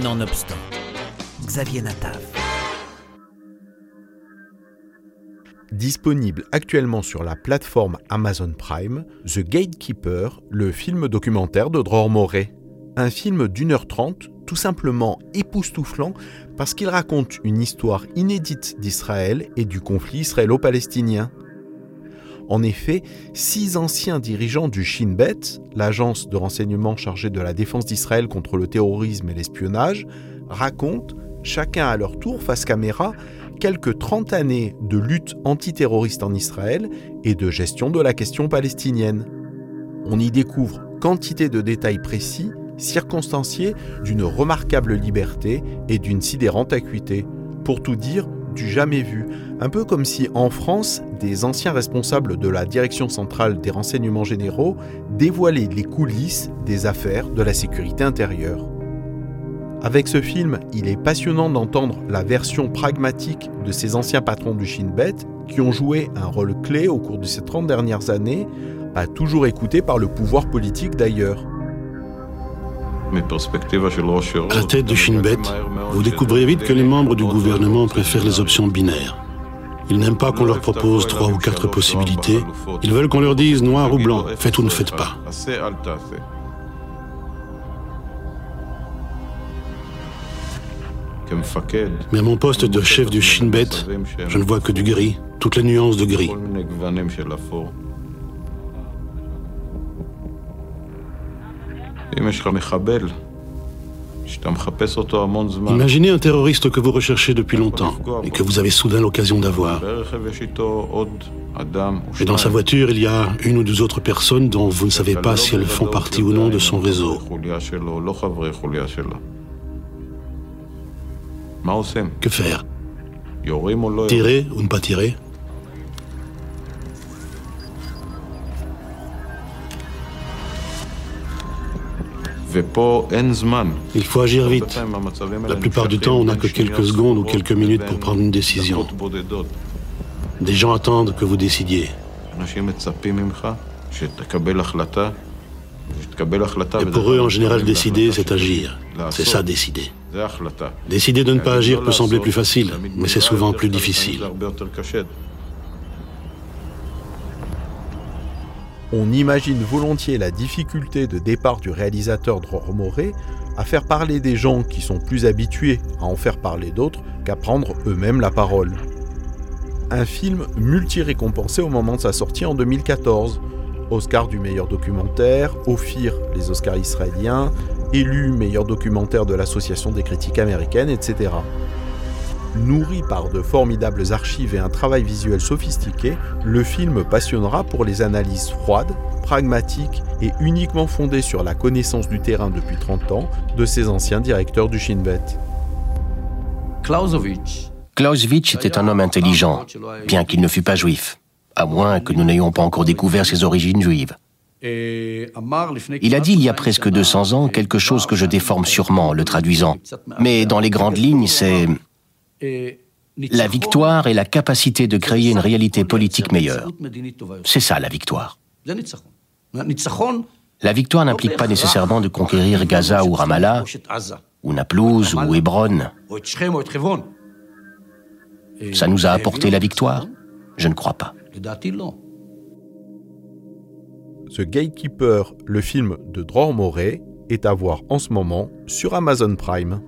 Nonobstant, Xavier Natav. Disponible actuellement sur la plateforme Amazon Prime, The Gatekeeper, le film documentaire de Dror Moret. Un film d'une heure trente, tout simplement époustouflant parce qu'il raconte une histoire inédite d'Israël et du conflit israélo-palestinien. En effet, six anciens dirigeants du Shin Bet, l'agence de renseignement chargée de la défense d'Israël contre le terrorisme et l'espionnage, racontent, chacun à leur tour face caméra, quelques 30 années de lutte antiterroriste en Israël et de gestion de la question palestinienne. On y découvre quantité de détails précis, circonstanciés, d'une remarquable liberté et d'une sidérante acuité. Pour tout dire, du jamais vu, un peu comme si en France, des anciens responsables de la Direction centrale des renseignements généraux dévoilaient les coulisses des affaires de la sécurité intérieure. Avec ce film, il est passionnant d'entendre la version pragmatique de ces anciens patrons du Shin Bet qui ont joué un rôle clé au cours de ces 30 dernières années, pas toujours écoutés par le pouvoir politique d'ailleurs. À la tête de Shin Bet, vous découvrez vite que les membres du gouvernement préfèrent les options binaires. Ils n'aiment pas qu'on leur propose trois ou quatre possibilités. Ils veulent qu'on leur dise noir ou blanc, faites ou ne faites pas. Mais à mon poste de chef du Shin Bet, je ne vois que du gris, toutes les nuances de gris. Imaginez un terroriste que vous recherchez depuis longtemps et que vous avez soudain l'occasion d'avoir. Et dans sa voiture, il y a une ou deux autres personnes dont vous ne savez pas si elles font partie ou non de son réseau. Que faire? Tirer ou ne pas tirer? Il faut agir vite. La plupart du temps, on n'a que quelques secondes ou quelques minutes pour prendre une décision. Des gens attendent que vous décidiez. Et pour eux, en général, décider, c'est agir. C'est ça, décider. Décider de ne pas agir peut sembler plus facile, mais c'est souvent plus difficile. On imagine volontiers la difficulté de départ du réalisateur Dror Moré à faire parler des gens qui sont plus habitués à en faire parler d'autres qu'à prendre eux-mêmes la parole. Un film multi-récompensé au moment de sa sortie en 2014. Oscar du meilleur documentaire, Ophir les Oscars israéliens, élu meilleur documentaire de l'Association des critiques américaines, etc. Nourri par de formidables archives et un travail visuel sophistiqué, le film passionnera pour les analyses froides, pragmatiques et uniquement fondées sur la connaissance du terrain depuis 30 ans de ses anciens directeurs du Shin Bet. Clausewitz était un homme intelligent, bien qu'il ne fût pas juif, à moins que nous n'ayons pas encore découvert ses origines juives. Il a dit il y a presque 200 ans quelque chose que je déforme sûrement, le traduisant. Mais dans les grandes lignes, c'est la victoire est la capacité de créer une réalité politique meilleure. C'est ça la victoire. La victoire n'implique pas nécessairement de conquérir Gaza ou Ramallah, ou Naplouse ou Hébron. Ça nous a apporté la victoire Je ne crois pas. The Gatekeeper, le film de Dror Moret, est à voir en ce moment sur Amazon Prime.